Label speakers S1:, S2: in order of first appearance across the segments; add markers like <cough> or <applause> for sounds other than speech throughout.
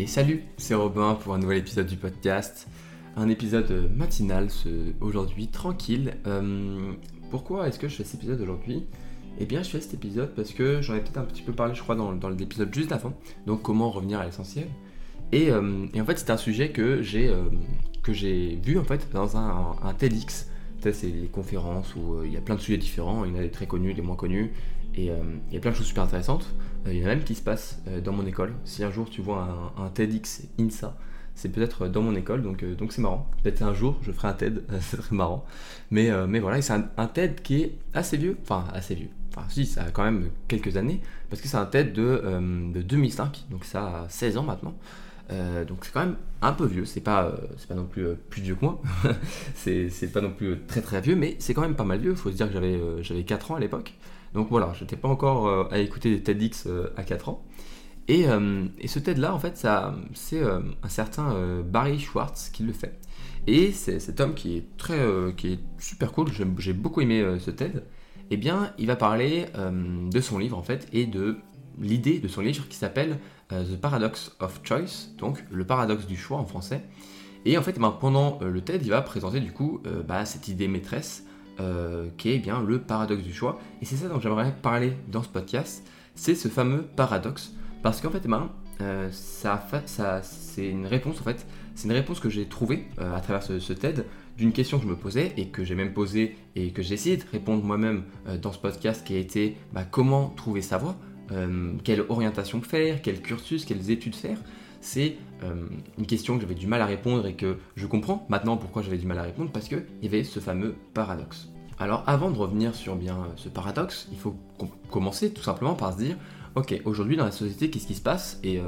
S1: Et salut, c'est Robin pour un nouvel épisode du podcast. Un épisode matinal aujourd'hui, tranquille. Euh, pourquoi est-ce que je fais cet épisode aujourd'hui? Eh bien, je fais cet épisode parce que j'en ai peut-être un petit peu parlé, je crois, dans, l'épisode juste avant. Donc, comment revenir à l'essentiel? Et, euh, en fait, c'est un sujet que j'ai euh, j'ai vu en fait dans un, un TEDx. C'est les conférences où il y a plein de sujets différents. Il y en a des très connus, des moins connus. Et il y a plein de choses super intéressantes. Euh, il y en a même qui se passe euh, dans mon école. Si un jour tu vois un, TEDx INSA, c'est peut-être dans mon école, donc euh, donc c'est marrant. Peut-être un jour je ferai un TED, <laughs> c'est très marrant. Mais, mais voilà, c'est un, TED qui est assez vieux, enfin assez vieux. Enfin si, ça a quand même quelques années, parce que c'est un TED de, de 2005, donc ça a 16 ans maintenant. Donc c'est quand même un peu vieux, c'est pas, c'est pas non plus plus vieux que moi, <laughs> c'est, pas non plus très très vieux, mais c'est quand même pas mal vieux, il faut se dire que j'avais, j'avais 4 ans à l'époque. Donc voilà, je n'étais pas encore euh, à écouter des TEDx euh, à 4 ans. Euh, et, ce TED là, en fait, c'est un certain Barry Schwartz qui le fait. Et c'est cet homme qui est très, qui est super cool. J'ai beaucoup aimé ce TED. Eh bien, il va parler de son livre en fait et de l'idée de son livre qui s'appelle The Paradox of Choice, donc le paradoxe du choix en français. Et en fait, eh ben, pendant le TED, il va présenter du coup bah, cette idée maîtresse euh, qui est bien le paradoxe du choix. Et c'est ça dont j'aimerais parler dans ce podcast, c'est ce fameux paradoxe. Parce qu'en fait, eh ben, euh, ça, ça c'est une réponse en fait, c'est une réponse que j'ai trouvée euh, à travers ce, TED d'une question que je me posais et que j'ai même posée et que j'ai essayé de répondre moi-même dans ce podcast qui a été bah, comment trouver sa voie, quelle orientation faire, quel cursus, quelles études faire c'est une question que j'avais du mal à répondre et que je comprends maintenant pourquoi j'avais du mal à répondre parce qu'il y avait ce fameux paradoxe. Alors avant de revenir sur bien euh, ce paradoxe, il faut commencer tout simplement par se dire, ok, aujourd'hui dans la société, qu'est-ce qui se passe? Et, euh,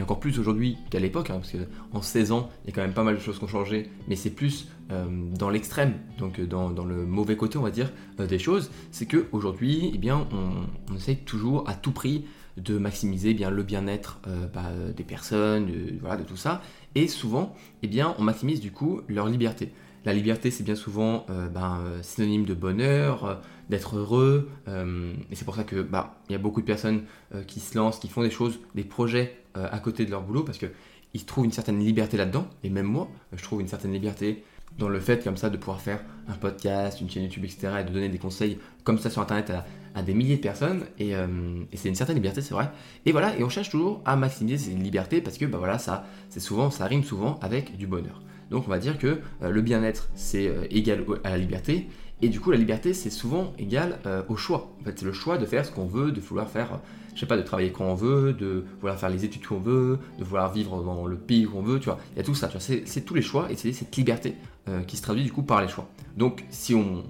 S1: encore plus aujourd'hui qu'à l'époque, hein, parce qu'en 16 ans, il y a quand même pas mal de choses qui ont changé, mais c'est plus euh, dans l'extrême, donc dans, le mauvais côté, on va dire, des choses, c'est qu'aujourd'hui, eh bien, on, on essaye toujours à tout prix de maximiser eh bien, le bien-être bah, des personnes, de, voilà, de tout ça, et souvent, eh bien, on maximise du coup leur liberté. La liberté, c'est bien souvent euh, ben, euh, synonyme de bonheur, euh, d'être heureux. et c'est pour ça que bah, il y a beaucoup de personnes qui se lancent, qui font des choses, des projets à côté de leur boulot, parce qu'ils trouvent une certaine liberté là-dedans. Et même moi, je trouve une certaine liberté dans le fait comme ça de pouvoir faire un podcast, une chaîne YouTube, etc. et de donner des conseils comme ça sur Internet à, des milliers de personnes. Et, c'est une certaine liberté, c'est vrai. Et voilà, et on cherche toujours à maximiser ces libertés parce que bah voilà, ça, c'est souvent, ça rime souvent avec du bonheur. Donc on va dire que euh, le bien-être c'est euh, égal à la liberté et du coup la liberté c'est souvent égal euh, au choix. En fait c'est le choix de faire ce qu'on veut, de vouloir faire, je sais pas, de travailler quand on veut, de vouloir faire les études qu'on veut, de vouloir vivre dans le pays qu'on veut, tu vois. Il y a tout ça, tu vois. C'est tous les choix et c'est cette liberté qui se traduit du coup par les choix. Donc si on,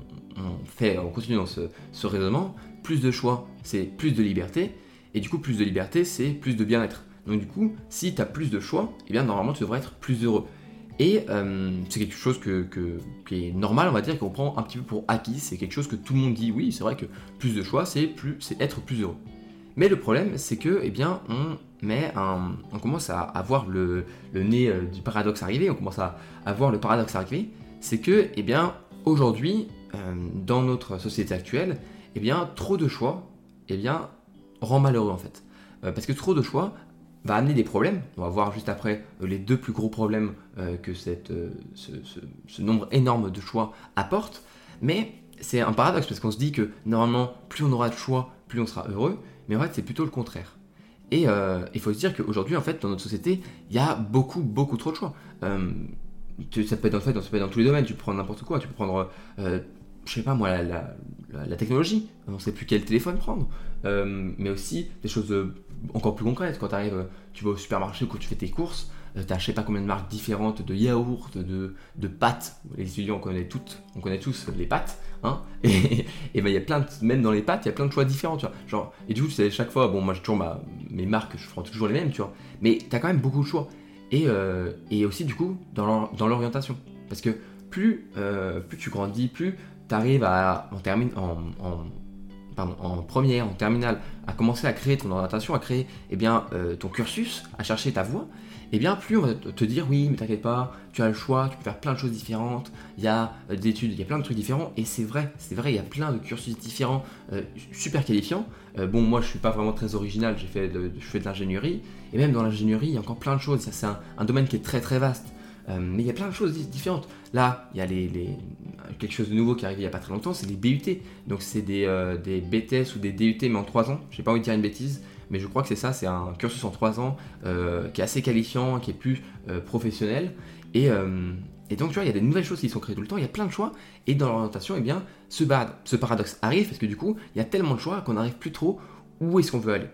S1: fait, on continue dans ce, ce raisonnement, plus de choix c'est plus de liberté et du coup plus de liberté c'est plus de bien-être. Donc du coup, si tu as plus de choix, eh bien normalement tu devrais être plus heureux. Et euh, c'est quelque chose qui est normal, on va dire, qu'on prend un petit peu pour acquis. C'est quelque chose que tout le monde dit, oui, c'est vrai que plus de choix, c'est plus, c'est être plus heureux. Mais le problème, c'est que, eh bien, on met on commence à avoir le, le nez euh, du paradoxe arrivé. On commence à, avoir le paradoxe arrivé. C'est que, eh bien, aujourd'hui, euh, dans notre société actuelle, eh bien, trop de choix, eh bien, rend malheureux en fait. parce que trop de choix va amener des problèmes. On va voir juste après euh, les deux plus gros problèmes euh, que cette, euh, ce, nombre énorme de choix apporte. Mais c'est un paradoxe parce qu'on se dit que normalement, plus on aura de choix, plus on sera heureux. Mais en fait, c'est plutôt le contraire. Et il faut se dire qu'aujourd'hui, en fait, dans notre société, il y a beaucoup, beaucoup trop de choix. ça peut être peut être dans tous les domaines. Tu peux prendre n'importe quoi. Tu peux prendre je sais pas moi, la, technologie, on ne sait plus quel téléphone prendre, euh, mais aussi des choses euh, encore plus concrètes. Quand tu arrives, euh, tu vas au supermarché quand tu fais tes courses, tu as je sais pas combien de marques différentes de yaourts, de, de pâtes. Les étudiants, on connaît toutes, on connaît tous les pâtes, hein, <laughs> et, ben y a plein même dans les pâtes, il y a plein de choix différents, tu vois. Genre, et du coup, tu sais, chaque fois, bon, moi toujours ma, mes marques, je prends toujours les mêmes, tu vois, mais tu as quand même beaucoup de choix. Et, et aussi, du coup, dans l'orientation. Parce que plus, plus tu grandis, plus tu arrives à, en, en, première, en terminale, à commencer à créer ton orientation, à créer eh bien, euh, ton cursus, à chercher ta voie, et bien plus on va te dire oui, mais t'inquiète pas, tu as le choix, tu peux faire plein de choses différentes, il y a euh, des études, il y a plein de trucs différents, et c'est vrai, c'est vrai, il y a plein de cursus différents, euh, super qualifiants. Bon, moi je suis pas vraiment très original, j'ai fait de, je fais de l'ingénierie, et même dans l'ingénierie, il y a encore plein de choses, c'est un, domaine qui est très très vaste. mais il y a plein de choses différentes. Là, il y a les, quelque chose de nouveau qui arrive il n'y a pas très longtemps, c'est les BUT. Donc c'est des, des BTS ou des DUT, mais en 3 ans. J'ai pas envie de dire une bêtise mais je crois que c'est ça, c'est un cursus en 3 ans euh, qui est assez qualifiant, qui est plus euh, professionnel. Euh, et, donc, tu vois, il y a des nouvelles choses qui sont créées tout le temps, il y a plein de choix. Et dans l'orientation, eh bien, ce, ce paradoxe arrive parce que du coup, il y a tellement de choix qu'on n'arrive plus trop où est-ce qu'on veut aller.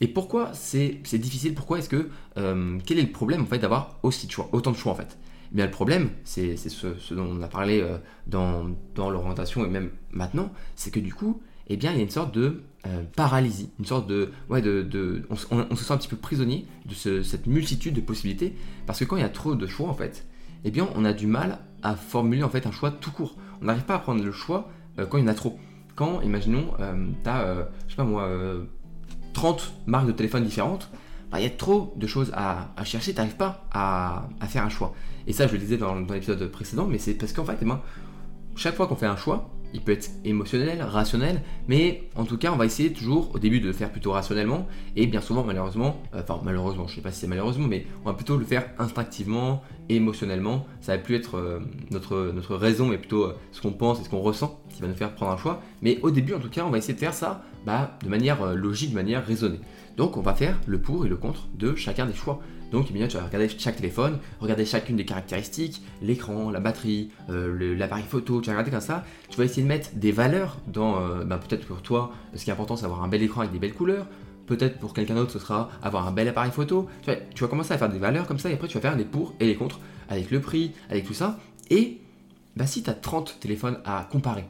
S1: Et pourquoi c'est difficile? Pourquoi est-ce que. quel est le problème en fait d'avoir aussi de choix, autant de choix en fait? Le problème, c'est ce, dont on a parlé dans, dans l'orientation et même maintenant, c'est que du coup, eh bien, il y a une sorte de euh, paralysie, une sorte de, ouais, de, on, se sent un petit peu prisonnier de cette multitude de possibilités, parce que quand il y a trop de choix en fait, eh bien, on a du mal à formuler en fait un choix tout court. On n'arrive pas à prendre le choix euh, quand il y en a trop. Quand, imaginons, euh, tu as, je sais pas moi, 30 marques de téléphone différentes, il y a trop de choses à, chercher, tu n'arrives pas à, faire un choix. Et ça, je le disais dans, l'épisode précédent, mais c'est parce qu'en fait, eh ben, chaque fois qu'on fait un choix, il peut être émotionnel, rationnel, mais en tout cas, on va essayer toujours au début de le faire plutôt rationnellement, et bien souvent, malheureusement, euh, enfin malheureusement, je sais pas si c'est malheureusement, mais on va plutôt le faire instinctivement, émotionnellement. Ça va plus être euh, notre, notre raison, mais plutôt euh, ce qu'on pense et ce qu'on ressent qui va nous faire prendre un choix. Mais au début, en tout cas, on va essayer de faire ça bah, de manière logique, de manière raisonnée. Donc, on va faire le pour et le contre de chacun des choix. Donc, tu vas regarder chaque téléphone, regarder chacune des caractéristiques, l'écran, la batterie, euh, l'appareil photo, tu vas regarder comme ça. Tu vas essayer de mettre des valeurs dans, euh, bah, peut-être pour toi, ce qui est important, c'est avoir un bel écran avec des belles couleurs. Peut-être pour quelqu'un d'autre, ce sera avoir un bel appareil photo. Tu, tu vas commencer à faire des valeurs comme ça, et après, tu vas faire les pour et les contre, avec le prix, avec tout ça. Et bah, si tu as 30 téléphones à comparer,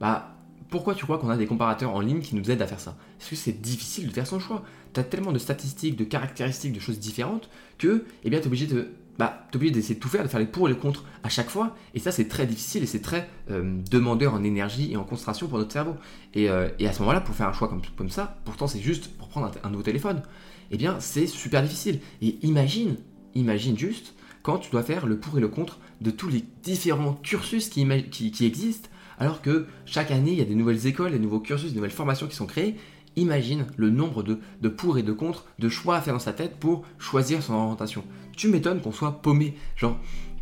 S1: bah, pourquoi tu crois qu'on a des comparateurs en ligne qui nous aident à faire ça? Parce que c'est difficile de faire son choix? Tu as tellement de statistiques, de caractéristiques, de choses différentes que eh bien, tu es obligé de bah, obligé d'essayer de tout faire, de faire les pour et les contre à chaque fois. Et ça, c'est très difficile et c'est très euh, demandeur en énergie et en concentration pour notre cerveau. Et, euh, à ce moment-là, pour faire un choix comme, ça, pourtant c'est juste pour prendre un, nouveau téléphone, eh bien c'est super difficile. Et imagine, imagine juste quand tu dois faire le pour et le contre de tous les différents cursus qui existent, alors que chaque année, il y a des nouvelles écoles, des nouveaux cursus, des nouvelles formations qui sont créées, Imagine le nombre de, de pour et de contre, de choix à faire dans sa tête pour choisir son orientation. Tu m'étonnes qu'on soit paumé. Genre,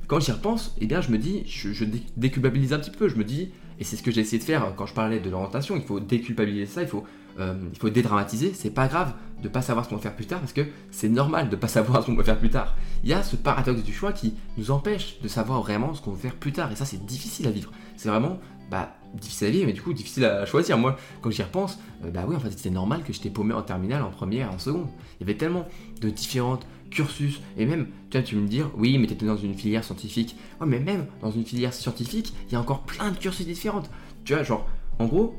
S1: quand j'y repense, eh bien, je me dis, je, déculpabilise un petit peu. Je me dis, et c'est ce que j'ai essayé de faire quand je parlais de l'orientation, il faut déculpabiliser ça, il faut, euh, il faut dédramatiser. C'est pas grave de pas savoir ce qu'on va faire plus tard parce que c'est normal de pas <laughs> savoir ce qu'on va faire plus tard. Il y a ce paradoxe du choix qui nous empêche de savoir vraiment ce qu'on va faire plus tard et ça c'est difficile à vivre. C'est vraiment bah, difficile à vivre, mais du coup difficile à choisir. Moi, quand j'y repense, euh, bah oui, en fait, c'était normal que j'étais paumé en terminale, en première, en seconde. Il y avait tellement de différentes cursus, et même, tu vois, tu me dire, oui, mais tu étais dans une filière scientifique. Ouais, mais même dans une filière scientifique, il y a encore plein de cursus différents. Tu vois, genre, en gros,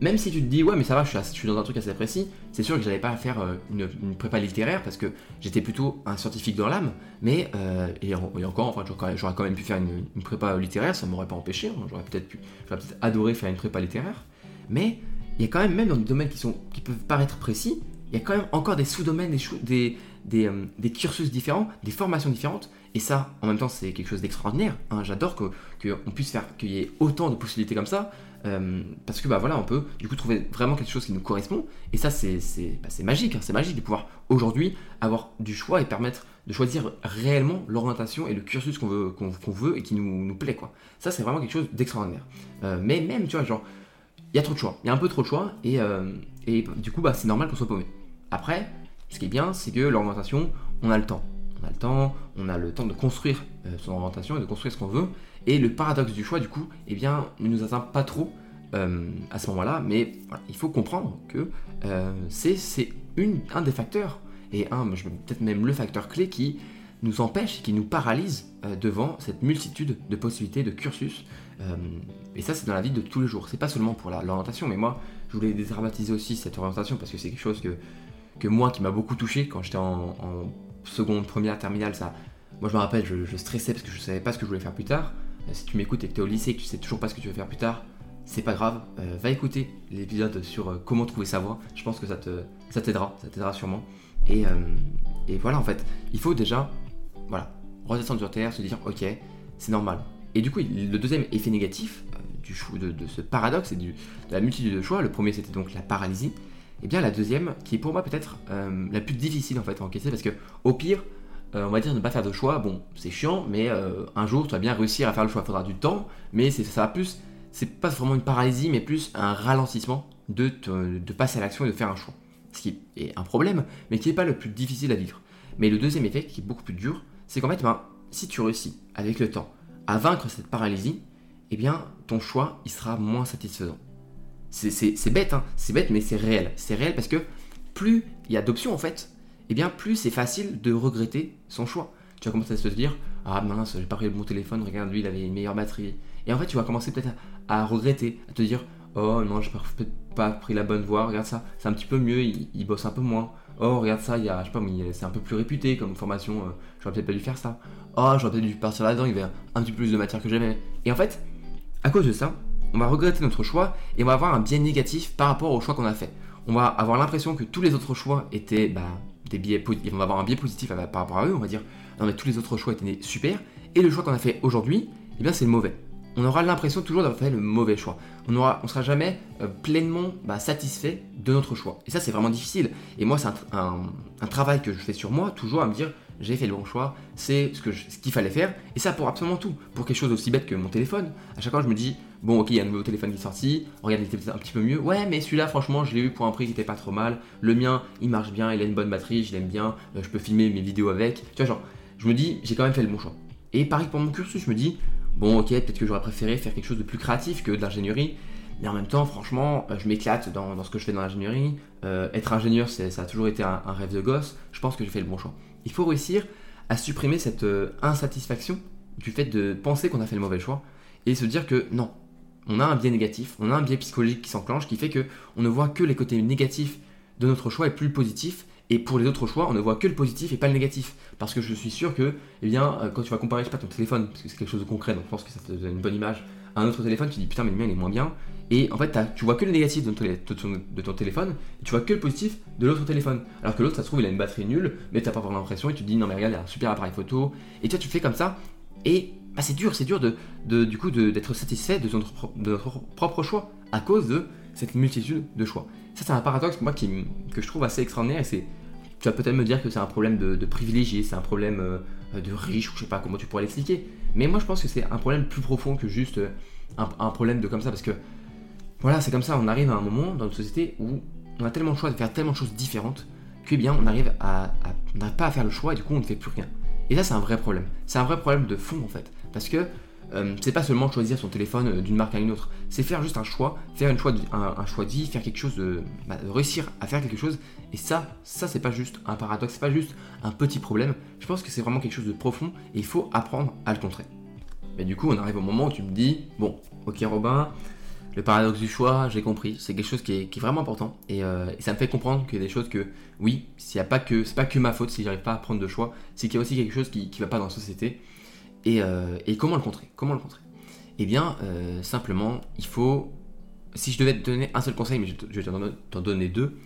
S1: même si tu te dis ouais mais ça va je suis, dans un truc assez précis, c'est sûr que j'allais pas faire euh, une, prépa littéraire parce que j'étais plutôt un scientifique dans l'âme, mais euh, et, encore enfin j'aurais quand même pu faire une, prépa littéraire, ça m'aurait pas empêché, hein. j'aurais peut-être pu, j'aurais peut-être adoré faire une prépa littéraire, mais il y a quand même même dans des domaines qui sont qui peuvent paraître précis, il y a quand même encore des sous-domaines, des, des, des, euh, des, cursus différents, des formations différentes. Et ça, en même temps, c'est quelque chose d'extraordinaire. Hein. J'adore qu'on puisse faire qu'il y ait autant de possibilités comme ça. Euh, parce que bah voilà, on peut du coup trouver vraiment quelque chose qui nous correspond. Et ça, c'est bah, magique, hein, c'est magique de pouvoir aujourd'hui avoir du choix et permettre de choisir réellement l'orientation et le cursus qu'on veut, qu'on veut et qui nous, plaît. Ça, c'est vraiment quelque chose d'extraordinaire. Euh, mais même, tu vois, genre, il y a trop de choix, il y a un peu trop de choix, et, euh, du coup, bah, c'est normal qu'on soit paumé. Après, ce qui est bien, c'est que l'orientation, on a le temps. On a le temps, on a le temps de construire son orientation et de construire ce qu'on veut. Et le paradoxe du choix, du coup, eh bien, ne nous atteint pas trop euh, à ce moment-là, mais il faut comprendre que euh, c'est un des facteurs, et peut-être même le facteur clé qui nous empêche, qui nous paralyse euh, devant cette multitude de possibilités, de cursus. et ça, c'est dans la vie de tous les jours. C'est pas seulement pour l'orientation, mais moi, je voulais dédramatiser aussi cette orientation parce que c'est quelque chose que moi, qui m'a beaucoup touché quand j'étais en, seconde, première, terminale. Ça, moi, je me rappelle, je, stressais parce que je savais pas ce que je voulais faire plus tard. Si tu m'écoutes et que tu es au lycée et que tu sais toujours pas ce que tu veux faire plus tard, c'est pas grave. Euh, va écouter l'épisode sur euh, comment trouver sa voie. Je pense que ça te ça t'aidera, ça t'aidera sûrement. Et, euh, et, voilà, en fait, il faut déjà voilà, redescendre sur terre, se dire ok, c'est normal. Et du coup, le deuxième effet négatif euh, du de, ce paradoxe et de la multitude de choix, le premier c'était donc la paralysie, et bien la deuxième, qui est pour moi peut-être euh, la plus difficile en fait à encaisser, parce que au pire, euh, on va dire ne pas faire de choix, bon, c'est chiant, mais un jour tu vas bien réussir à faire le choix. Il faudra du temps, mais ça va plus, c'est pas vraiment une paralysie, mais plus un ralentissement de, de passer à l'action et de faire un choix. Ce qui est un problème, mais qui n'est pas le plus difficile à vivre. Mais le deuxième effet, qui est beaucoup plus dur, c'est qu'en fait, ben, si tu réussis avec le temps à vaincre cette paralysie, eh bien, ton choix, il sera moins satisfaisant. C'est bête, hein c'est bête, mais c'est réel. C'est réel parce que plus il y a d'options, en fait, eh bien, plus c'est facile de regretter son choix. Tu vas commencer à te dire, ah mince, j'ai pas pris bon téléphone, regarde, lui, il avait une meilleure batterie. Et en fait, tu vas commencer peut-être à, regretter, à te dire, oh non, j'ai peut-être pas pris la bonne voie, regarde ça, c'est un petit peu mieux, il, bosse un peu moins. Oh, regarde ça, il y a, je sais pas, c'est un peu plus réputé comme formation, euh, j'aurais peut-être pas dû faire ça. Oh, j'aurais peut-être dû partir là-dedans, il y avait un petit peu plus de matière que j'aimais. Et en fait, à cause de ça, on va regretter notre choix et on va avoir un biais négatif par rapport au choix qu'on a fait. On va avoir l'impression que tous les autres choix étaient bah, des biais positifs. On va avoir un biais positif par rapport à eux. On va dire non mais tous les autres choix étaient super et le choix qu'on a fait aujourd'hui, eh bien c'est le mauvais on aura l'impression toujours d'avoir fait le mauvais choix. On on sera jamais euh, pleinement bah, satisfait de notre choix. Et ça, c'est vraiment difficile. Et moi, c'est un, travail que je fais sur moi, toujours à me dire, j'ai fait le bon choix, c'est ce, ce qu'il fallait faire. Et ça pour absolument tout. Pour quelque chose aussi bête que mon téléphone. À chaque fois, je me dis, bon, ok, il y a un nouveau téléphone qui est sorti, regarde, il était un petit peu mieux. Ouais, mais celui-là, franchement, je l'ai eu pour un prix qui était pas trop mal. Le mien, il marche bien, il a une bonne batterie, je l'aime bien, euh, je peux filmer mes vidéos avec. Tu vois, genre, je me dis, j'ai quand même fait le bon choix. Et pareil pour mon cursus, je me dis, Bon, ok, peut-être que j'aurais préféré faire quelque chose de plus créatif que de l'ingénierie, mais en même temps, franchement, euh, je m'éclate dans, ce que je fais dans l'ingénierie. Euh, être ingénieur, ça a toujours été un, rêve de gosse. Je pense que j'ai fait le bon choix. Il faut réussir à supprimer cette insatisfaction du fait de penser qu'on a fait le mauvais choix et se dire que non, on a un biais négatif, on a un biais psychologique qui s'enclenche qui fait que on ne voit que les côtés négatifs de notre choix et plus positifs et pour les autres choix, on ne voit que le positif et pas le négatif. Parce que je suis sûr que, eh bien, euh, quand tu vas comparer, je sais pas, ton téléphone, parce que c'est quelque chose de concret, donc je pense que ça te donne une bonne image, à un autre téléphone, tu dis putain, mais le mien il est moins bien. Et en fait, tu vois que le négatif de ton, téléphone, et tu vois que le positif de l'autre téléphone. Alors que l'autre, ça se trouve, il a une batterie nulle, mais t'as pas vraiment l'impression, et tu te dis non, mais regarde, il a un super appareil photo. Et toi, tu fais comme ça, et bah, c'est dur, c'est dur de, du coup d'être satisfait de, notre propre choix à cause de cette multitude de choix. Ça, c'est un paradoxe moi, qui, que je trouve assez extraordinaire, et c'est tu vas peut-être me dire que c'est un problème de, privilégié, c'est un problème euh, de riche, ou je sais pas comment tu pourrais l'expliquer. Mais moi je pense que c'est un problème plus profond que juste euh, un, problème de comme ça, parce que voilà, c'est comme ça, on arrive à un moment dans notre société où on a tellement de choix de faire tellement de choses différentes que bien on à, n'arrive pas à faire le choix et du coup on ne fait plus rien. Et ça c'est un vrai problème. C'est un vrai problème de fond en fait, parce que euh, c'est pas seulement choisir son téléphone euh, d'une marque à une autre, c'est faire juste un choix, faire une choix un, choix vie, faire quelque chose, bah, de, réussir à faire quelque chose. Et ça, ça c'est pas juste un paradoxe, c'est pas juste un petit problème. Je pense que c'est vraiment quelque chose de profond et il faut apprendre à le contrer. Mais du coup, on arrive au moment où tu me dis, bon, ok Robin, le paradoxe du choix, j'ai compris, c'est quelque chose qui est, vraiment important euh, et, ça me fait comprendre a des choses que, oui, s'il y a pas que, c'est pas que ma faute si j'arrive pas à prendre de choix, c'est qu'il y a aussi quelque chose qui, qui va pas dans la société euh, et, comment le contrer? Comment le contrer? Eh bien, euh, simplement, il faut. Si je devais te donner un seul conseil, mais je, vais t'en donner deux,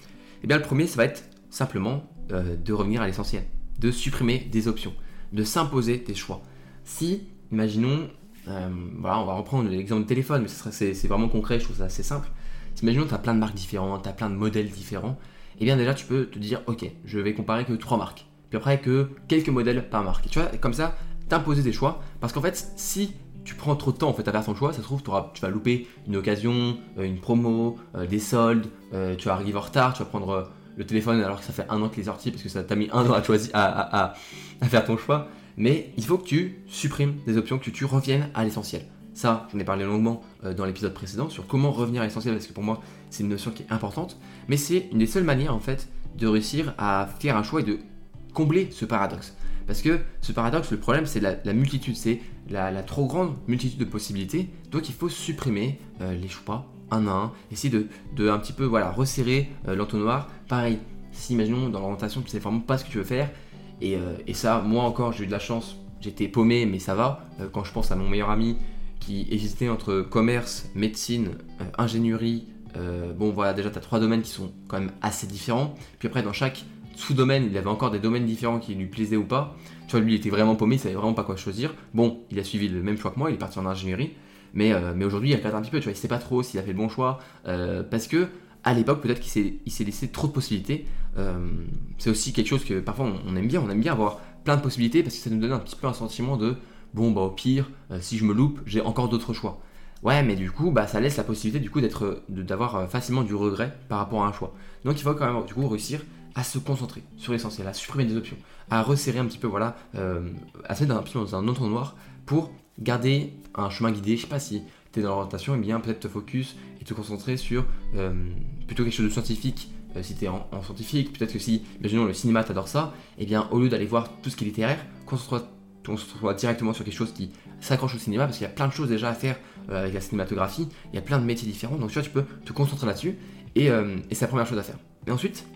S1: eh bien, le premier, ça va être simplement de revenir à l'essentiel, de supprimer des options, de s'imposer des choix. Si, imaginons, voilà, on va reprendre l'exemple de téléphone, mais c'est vraiment concret, je trouve ça assez simple. imaginons que tu as plein de marques différentes, tu as plein de modèles différents, eh bien déjà tu peux te dire, ok, je vais comparer que trois marques, puis après que quelques modèles par marque. Et tu vois, comme ça, t'imposer des choix. Parce qu'en fait, si tu prends trop de temps en fait à faire ton choix, ça se trouve, tu vas louper une occasion, euh, une promo, euh, des soldes, euh, tu vas arriver en retard, tu vas prendre le téléphone alors que ça fait un an qu'il est sorti parce que ça t'a mis un an à choisir, à, faire ton choix. Mais il faut que tu supprimes des options, que tu reviennes à l'essentiel. Ça, j'en ai parlé longuement dans l'épisode précédent sur comment revenir à l'essentiel parce que pour moi, c'est une notion qui est importante. Mais c'est une des seules manières en fait de réussir à faire un choix et de combler ce paradoxe. Parce que ce paradoxe, le problème, c'est la, multitude, c'est la, trop grande multitude de possibilités. Donc il faut supprimer euh, les choix un à un, essayer de, un petit peu voilà, resserrer euh, l'entonnoir. Pareil, si imaginons dans l'orientation, tu sais vraiment pas ce que tu veux faire, et, euh, ça, moi encore, j'ai eu de la chance, j'étais paumé, mais ça va. quand je pense à mon meilleur ami qui hésitait entre commerce, médecine, ingénierie, bon voilà, déjà tu as trois domaines qui sont quand même assez différents. Puis après, dans chaque sous-domaines, il avait encore des domaines différents qui lui plaisaient ou pas. Tu vois, lui, il était vraiment paumé, il savait vraiment pas quoi choisir. Bon, il a suivi le même choix que moi, il est parti en ingénierie. Mais, euh, mais aujourd'hui, il regarde un petit peu, tu vois, il sait pas trop s'il a fait le bon choix. Euh, parce que, à l'époque, peut-être qu'il s'est, laissé trop de possibilités. Euh, c'est aussi quelque chose que parfois on, aime bien, on aime bien avoir plein de possibilités parce que ça nous donne un petit peu un sentiment de bon, bah au pire, si je me loupe, j'ai encore d'autres choix. Ouais, mais du coup, bah, ça laisse la possibilité du coup d'avoir facilement du regret par rapport à un choix. Donc il faut quand même du coup réussir à se concentrer sur l'essentiel, à supprimer des options, à resserrer un petit peu, voilà, à se mettre un petit peu dans un autre noir pour garder un chemin guidé. Je sais pas si tu dans l'orientation, et eh bien peut-être te focus et te concentrer sur euh, plutôt quelque chose de scientifique. Euh, si tu es en, scientifique, peut-être que si, imaginons le cinéma, t'adore ça, et eh bien au lieu d'aller voir tout ce qui est littéraire, concentre-toi directement sur quelque chose qui s'accroche au cinéma, parce qu'il y a plein de choses déjà à faire euh, avec la cinématographie, il y a plein de métiers différents, donc tu vois, tu peux te concentrer là-dessus, et, c'est la première chose à faire. Et ensuite,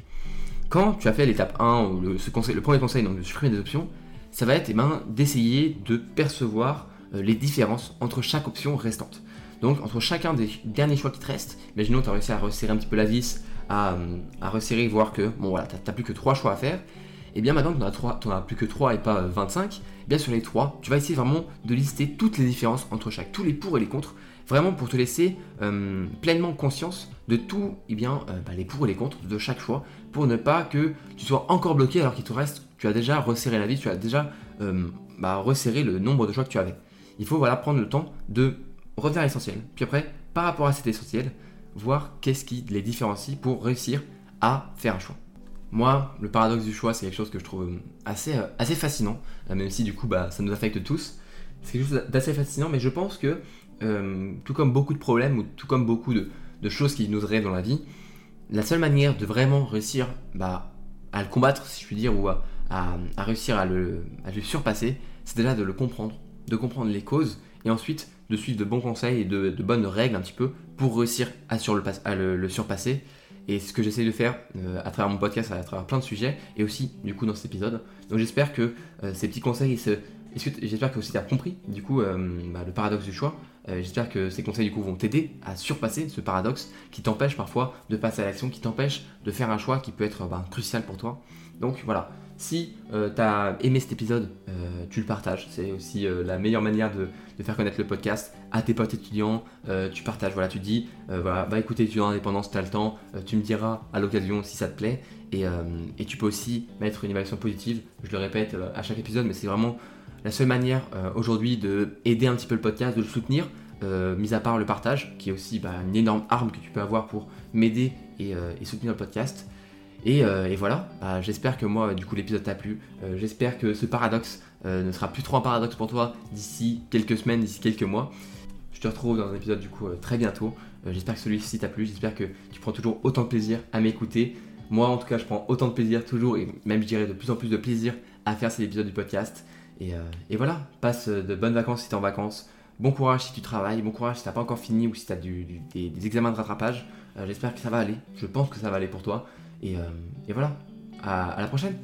S1: quand tu as fait l'étape 1, ou le, le premier conseil, donc de supprimer des options, ça va être eh ben, d'essayer de percevoir les différences entre chaque option restante. Donc entre chacun des derniers choix qui te restent, imaginons que tu as réussi à resserrer un petit peu la vis, à, euh, resserrer, voir que bon voilà, tu plus que 3 choix à faire, et bien maintenant que tu n'en as, plus que 3 et pas 25, euh, et bien sur les 3, tu vas essayer vraiment de lister toutes les différences entre chaque, tous les pour et les contre, vraiment pour te laisser pleinement conscience de tout, et bien, bah, les pour et les contre de chaque choix, pour ne pas que tu sois encore bloqué alors qu'il te reste, tu as déjà resserré la vis, tu as déjà bah, resserré le nombre de choix que tu avais. Il faut voilà, prendre le temps de revenir à l'essentiel. Puis après, par rapport à cet essentiel, voir qu'est-ce qui les différencie pour réussir à faire un choix. Moi, le paradoxe du choix, c'est quelque chose que je trouve assez, euh, assez fascinant, euh, même si du coup bah, ça nous affecte tous. C'est quelque chose d'assez fascinant, mais je pense que, euh, tout comme beaucoup de problèmes, ou tout comme beaucoup de, choses qui nous rêvent dans la vie, la seule manière de vraiment réussir bah, à le combattre, si je puis dire, ou à, réussir à le, à le surpasser, c'est déjà de le comprendre, de comprendre les causes et ensuite de suivre de bons conseils et de, bonnes règles un petit peu pour réussir à, le, surpasser. Et ce que j'essaie de faire euh, à travers mon podcast, à travers plein de sujets, et aussi du coup dans cet épisode. Donc j'espère que euh, ces petits conseils, j'espère que aussi tu as compris du coup euh, bah, le paradoxe du choix. j'espère que ces conseils du coup vont t'aider à surpasser ce paradoxe qui t'empêche parfois de passer à l'action, qui t'empêche de faire un choix qui peut être bah, crucial pour toi. Donc voilà, si euh, tu as aimé cet épisode, euh, tu le partages. C'est aussi euh, la meilleure manière de, faire connaître le podcast à tes potes étudiants. tu partages, voilà, tu dis, voilà, va écouter étudiant indépendant si tu as le temps. tu me diras à l'occasion si ça te plaît. Et, tu peux aussi mettre une évaluation positive. Je le répète à chaque épisode, mais c'est vraiment la seule manière aujourd'hui de aider un petit peu le podcast, de le soutenir. mis à part le partage, qui est aussi bah, une énorme arme que tu peux avoir pour m'aider et soutenir le podcast. Euh, et, voilà, bah, j'espère que moi, du coup, l'épisode t'a plu. Euh, j'espère que ce paradoxe euh, ne sera plus trop un paradoxe pour toi d'ici quelques semaines, d'ici quelques mois. Je te retrouve dans un épisode du coup très bientôt. j'espère que celui-ci t'a plu. J'espère que tu prends toujours autant de plaisir à m'écouter. Moi, en tout cas, je prends autant de plaisir toujours et même, je dirais, de plus en plus de plaisir à faire ces épisodes du podcast. Et, voilà, passe de bonnes vacances si tu es en vacances. Bon courage si tu travailles, bon courage si tu n'as pas encore fini ou si tu as des, des, examens de rattrapage. J'espère que ça va aller. Je pense que ça va aller pour toi. Et, euh, et voilà, à la prochaine